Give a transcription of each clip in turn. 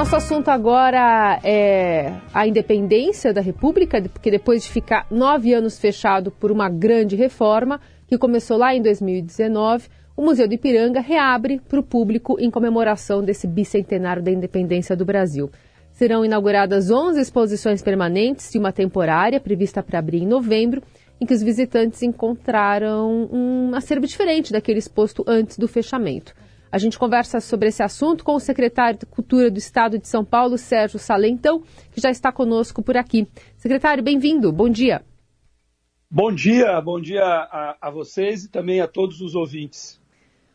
Nosso assunto agora é a independência da República, porque depois de ficar nove anos fechado por uma grande reforma, que começou lá em 2019, o Museu do Ipiranga reabre para o público em comemoração desse bicentenário da independência do Brasil. Serão inauguradas 11 exposições permanentes e uma temporária, prevista para abrir em novembro, em que os visitantes encontraram um acervo diferente daquele exposto antes do fechamento. A gente conversa sobre esse assunto com o secretário de Cultura do Estado de São Paulo, Sérgio Salentão, que já está conosco por aqui. Secretário, bem-vindo. Bom dia. Bom dia, bom dia a, a, vocês e também a todos os ouvintes.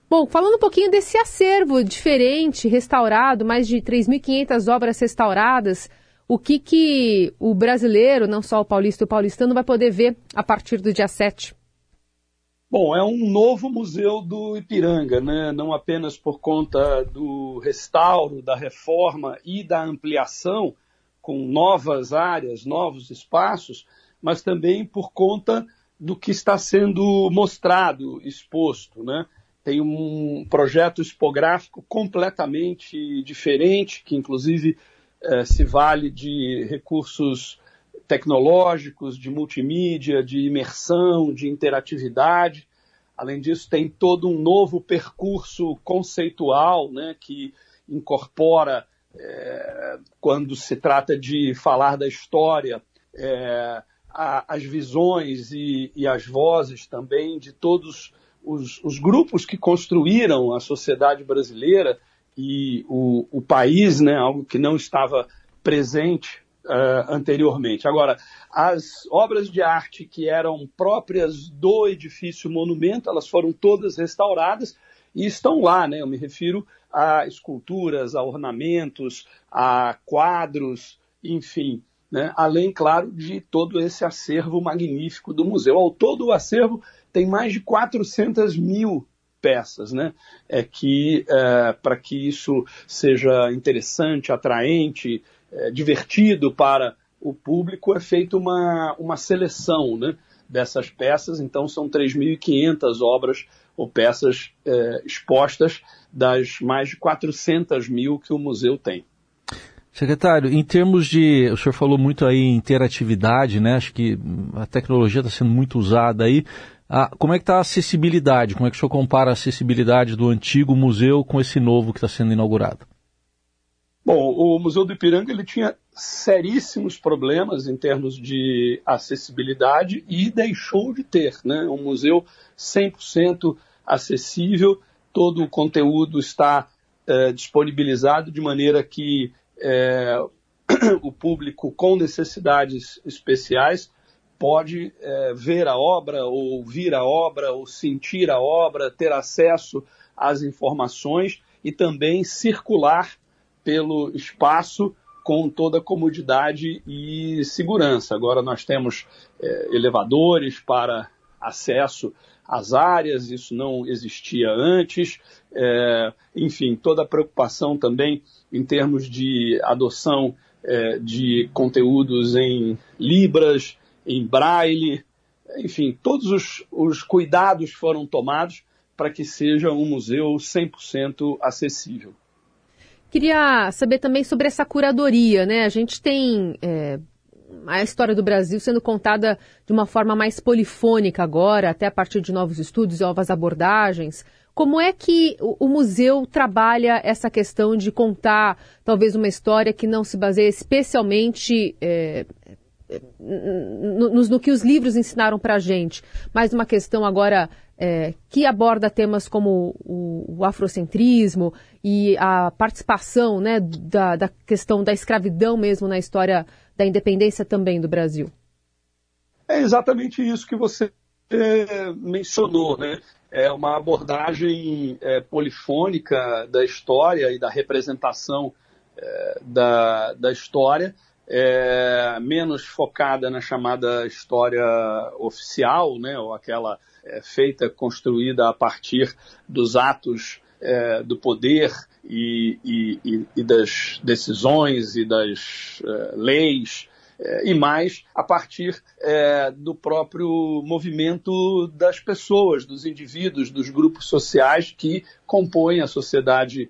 Bom, falando um pouquinho desse acervo diferente, restaurado, mais de 3.500 obras restauradas, o que, que o brasileiro, não só o paulista e o paulistano, vai poder ver a partir do dia 7? Bom, é um novo museu do Ipiranga, né? não apenas por conta do restauro, da reforma e da ampliação, com novas áreas, novos espaços, mas também por conta do que está sendo mostrado, exposto. Né? Tem um projeto expográfico completamente diferente, que inclusive eh, se vale de recursos tecnológicos, de multimídia, de imersão, de interatividade. Além disso, tem todo um novo percurso conceitual né, que incorpora, é, quando se trata de falar da história, é, a, as visões e, e, as vozes também de todos os, os, grupos que construíram a sociedade brasileira e o, o país, né, algo que não estava presente uh, anteriormente. Agora, as obras de arte que eram próprias do edifício monumento, elas foram todas restauradas e estão lá, né? Eu me refiro a esculturas, a ornamentos, a quadros, enfim, né? além, claro, de todo esse acervo magnífico do museu. Ao todo, o acervo tem mais de 400 mil peças, né? É que é, para que isso seja interessante, atraente, é, divertido para o público, é feita uma, uma seleção né, dessas peças. Então, são 3.500 obras ou peças é, expostas das mais de 400 mil que o museu tem. Secretário, em termos de. O senhor falou muito aí em interatividade, né? Acho que a tecnologia está sendo muito usada aí. Ah, como é que está a acessibilidade? Como é que o senhor compara a acessibilidade do antigo museu com esse novo que está sendo inaugurado? Bom, o Museu do Ipiranga ele tinha seríssimos problemas em termos de acessibilidade e deixou de ter, né? Um museu 100% acessível, todo o conteúdo está é, disponibilizado de maneira que é, o público com necessidades especiais pode é, ver a obra, ou ouvir a obra, ou sentir a obra, ter acesso às informações e também circular pelo espaço com toda a comodidade e segurança. Agora nós temos é, elevadores para acesso às áreas, isso não existia antes. É, enfim, toda a preocupação também em termos de adoção é, de conteúdos em Libras, em Braille, enfim, todos os, os cuidados foram tomados para que seja um museu 100% acessível. Queria saber também sobre essa curadoria, né? A gente tem é, a história do Brasil sendo contada de uma forma mais polifônica agora, até a partir de novos estudos e novas abordagens. Como é que o, museu trabalha essa questão de contar talvez uma história que não se baseia especialmente é, no, no, que os livros ensinaram para a gente, mas uma questão agora é, que aborda temas como o, o, afrocentrismo e a participação né, da, da, questão da escravidão mesmo na história da independência também do Brasil. É exatamente isso que você é, mencionou, né? É uma abordagem é, polifônica da história e da representação é, da, da história, é, menos focada na chamada história oficial, né? Ou aquela é, feita, construída a partir dos atos é, do poder e, e, e, das decisões e das é, leis, é, e mais a partir é, do próprio movimento das pessoas, dos indivíduos, dos grupos sociais que compõem a sociedade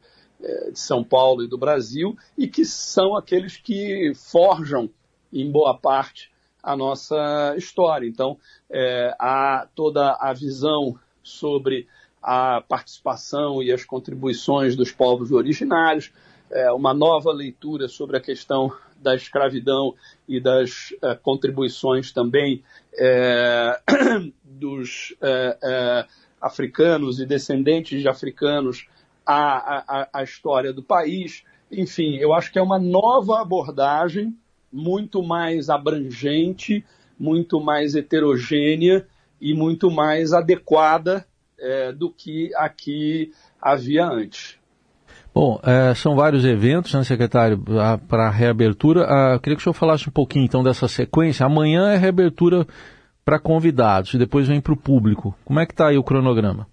de São Paulo e do Brasil, e que são aqueles que forjam, em boa parte, a nossa história. Então, é, há toda a visão sobre a participação e as contribuições dos povos originários, é, uma nova leitura sobre a questão da escravidão e das é, contribuições também dos africanos e descendentes de africanos à, à, à história do país. Enfim, eu acho que é uma nova abordagem muito mais abrangente, muito mais heterogênea e muito mais adequada é, do que aqui havia antes. Bom, é, são vários eventos, né, secretário, para a reabertura. Ah, queria que o senhor falasse um pouquinho, então, dessa sequência. Amanhã é reabertura para convidados e depois vem para o público. Como é que está aí o cronograma?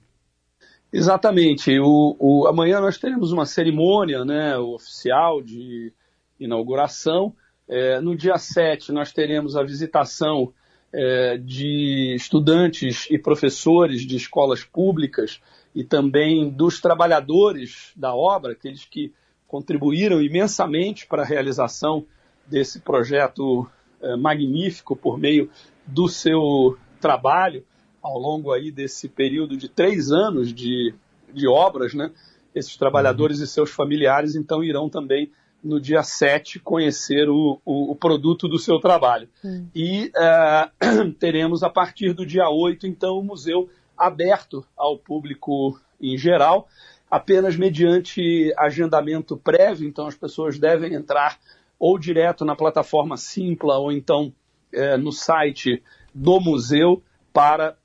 Exatamente. O, o, amanhã nós teremos uma cerimônia né, oficial de inauguração. É, no dia 7 nós teremos a visitação é, de estudantes e professores de escolas públicas e também dos trabalhadores da obra, aqueles que contribuíram imensamente para a realização desse projeto é, magnífico por meio do seu trabalho ao longo aí desse período de três anos de, de obras, né? Esses trabalhadores e seus familiares então irão também no dia 7 conhecer o, o, o produto do seu trabalho. Hum. E uh, teremos a partir do dia 8, então, o museu aberto ao público em geral, apenas mediante agendamento prévio, então as pessoas devem entrar ou direto na plataforma Simpla ou então é, no site do museu para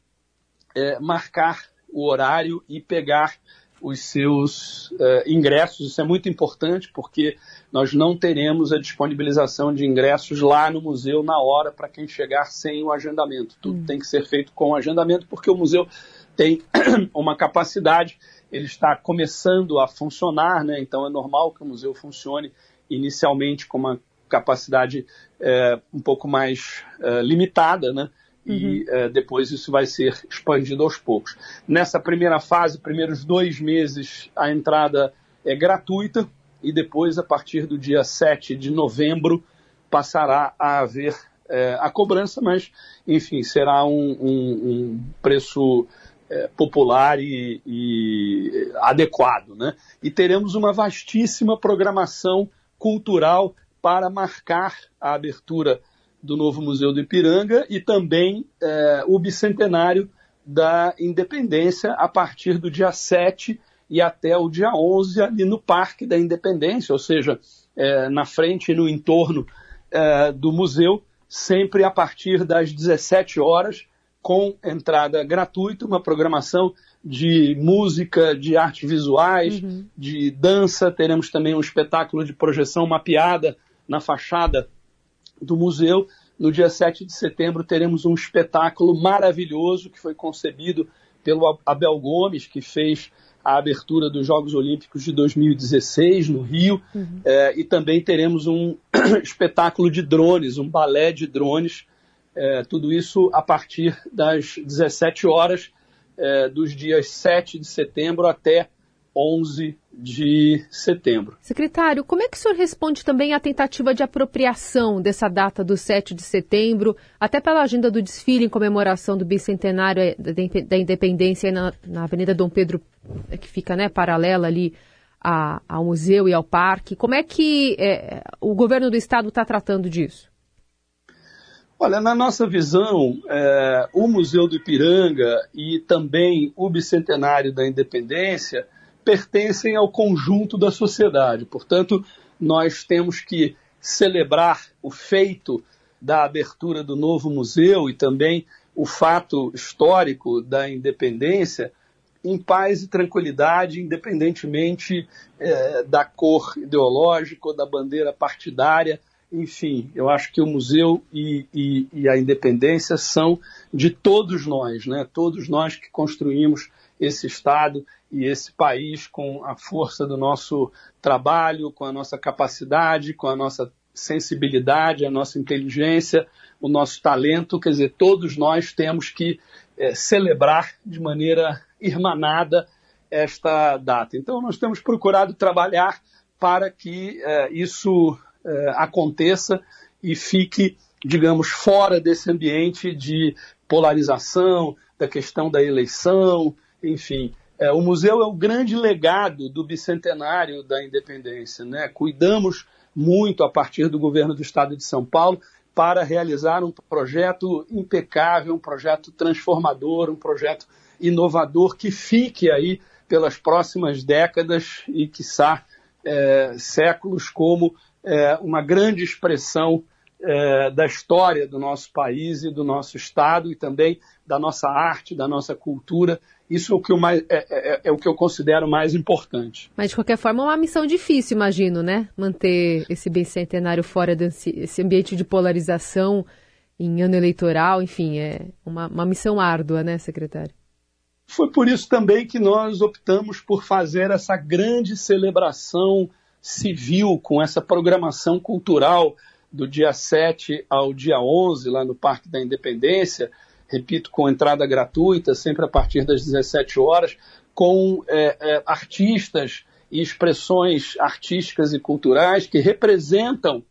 é, marcar o horário e pegar os seus uh, ingressos. Isso é muito importante porque nós não teremos a disponibilização de ingressos lá no museu na hora para quem chegar sem o agendamento. Tudo hum. tem que ser feito com o agendamento porque o museu tem uma capacidade, ele está começando a funcionar, né? então é normal que o museu funcione inicialmente com uma capacidade é, um pouco mais é, limitada, né? E uhum. uh, depois isso vai ser expandido aos poucos. Nessa primeira fase, primeiros dois meses, a entrada é gratuita e depois, a partir do dia 7 de novembro, passará a haver uh, a cobrança, mas, enfim, será um, um, um preço uh, popular e, e adequado. Né? E teremos uma vastíssima programação cultural para marcar a abertura do novo Museu do Ipiranga e também é, o bicentenário da independência a partir do dia 7 e até o dia 11 ali no Parque da Independência, ou seja, é, na frente e no entorno é, do museu, sempre a partir das 17 horas, com entrada gratuita, uma programação de música, de artes visuais, uhum. de dança. Teremos também um espetáculo de projeção mapeada na fachada do museu. No dia 7 de setembro teremos um espetáculo maravilhoso que foi concebido pelo Abel Gomes, que fez a abertura dos Jogos Olímpicos de 2016 no Rio, uhum. é, e também teremos um espetáculo de drones, um balé de drones, é, tudo isso a partir das 17 horas é, dos dias 7 de setembro até 11 de setembro. Secretário, como é que o senhor responde também à tentativa de apropriação dessa data do 7 de setembro, até pela agenda do desfile em comemoração do bicentenário eh, da independência na, na Avenida Dom Pedro, eh, que fica né, paralela ali a, ao museu e ao parque? Como é que é, o governo do estado está tratando disso? Olha, na nossa visão, é, o Museu do Ipiranga e também o Bicentenário da Independência pertencem ao conjunto da sociedade. Portanto, nós temos que celebrar o feito da abertura do novo museu e também o fato histórico da independência em paz e tranquilidade, independentemente é, da cor ideológica ou da bandeira partidária. Enfim, eu acho que o museu e, e, e a independência são de todos nós, né? todos nós que construímos esse Estado e esse país com a força do nosso trabalho, com a nossa capacidade, com a nossa sensibilidade, a nossa inteligência, o nosso talento. Quer dizer, todos nós temos que é, celebrar de maneira irmanada esta data. Então, nós temos procurado trabalhar para que eh, isso eh, aconteça e fique, digamos, fora desse ambiente de polarização, da questão da eleição, enfim. É, o museu é o grande legado do bicentenário da independência. Né? Cuidamos muito, a partir do governo do estado de São Paulo, para realizar um projeto impecável, um projeto transformador, um projeto inovador que fique aí pelas próximas décadas e, quiçá, é, séculos como é, uma grande expressão é, da história do nosso país e do nosso Estado e também da nossa arte, da nossa cultura. Isso é o que eu, mais, é, é, é, o que eu considero mais importante. Mas, de qualquer forma, é uma missão difícil, imagino, né? Manter esse bicentenário fora desse ambiente de polarização em ano eleitoral, enfim, é uma, uma missão árdua, né, secretário? Foi por isso também que nós optamos por fazer essa grande celebração civil com essa programação cultural do dia 7 ao dia 11, lá no Parque da Independência, repito, com entrada gratuita, sempre a partir das 17 horas, com é, é, artistas e expressões artísticas e culturais que representam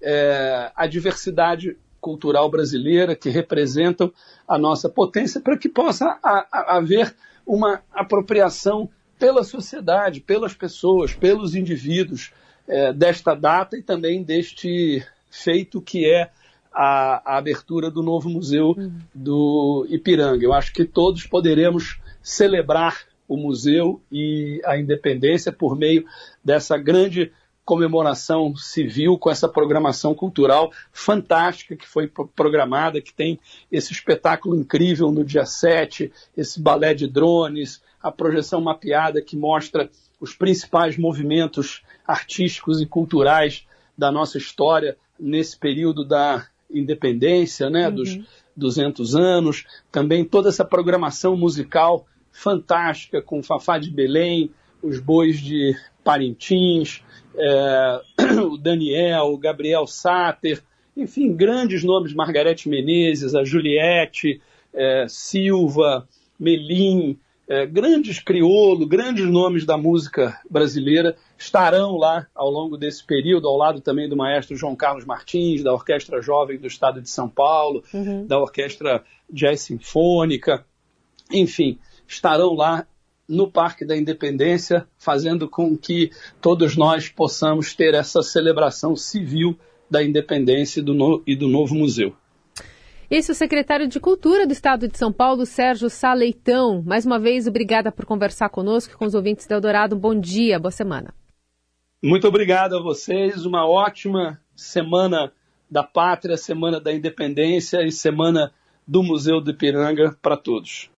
é, a diversidade cultural brasileira, que representam a nossa potência, para que possa a, a, haver uma apropriação pela sociedade, pelas pessoas, pelos indivíduos é, desta data e também deste feito que é a, a abertura do novo museu do Ipiranga. Eu acho que todos poderemos celebrar o museu e a independência por meio dessa grande comemoração civil com essa programação cultural fantástica que foi programada, que tem esse espetáculo incrível no dia 7, esse balé de drones, a projeção mapeada que mostra os principais movimentos artísticos e culturais da nossa história nesse período da independência, né, uhum. dos 200 anos, também toda essa programação musical fantástica com Fafá de Belém, os bois de Parintins, é, o Daniel, o Gabriel Sáter, enfim, grandes nomes, Margarete Menezes, a Juliette, é, Silva, Melim, é, grandes crioulo, grandes nomes da música brasileira estarão lá ao longo desse período, ao lado também do maestro João Carlos Martins, da Orquestra Jovem do Estado de São Paulo, uhum. da Orquestra Jazz Sinfônica, enfim, estarão lá no Parque da Independência, fazendo com que todos nós possamos ter essa celebração civil da independência e do, no, e do novo museu. Esse é o secretário de Cultura do Estado de São Paulo, Sérgio Saleitão. Mais uma vez, obrigada por conversar conosco e com os ouvintes da Eldorado. Um bom dia, boa semana. Muito obrigado a vocês. Uma ótima semana da pátria, semana da independência e semana do Museu do Ipiranga para todos.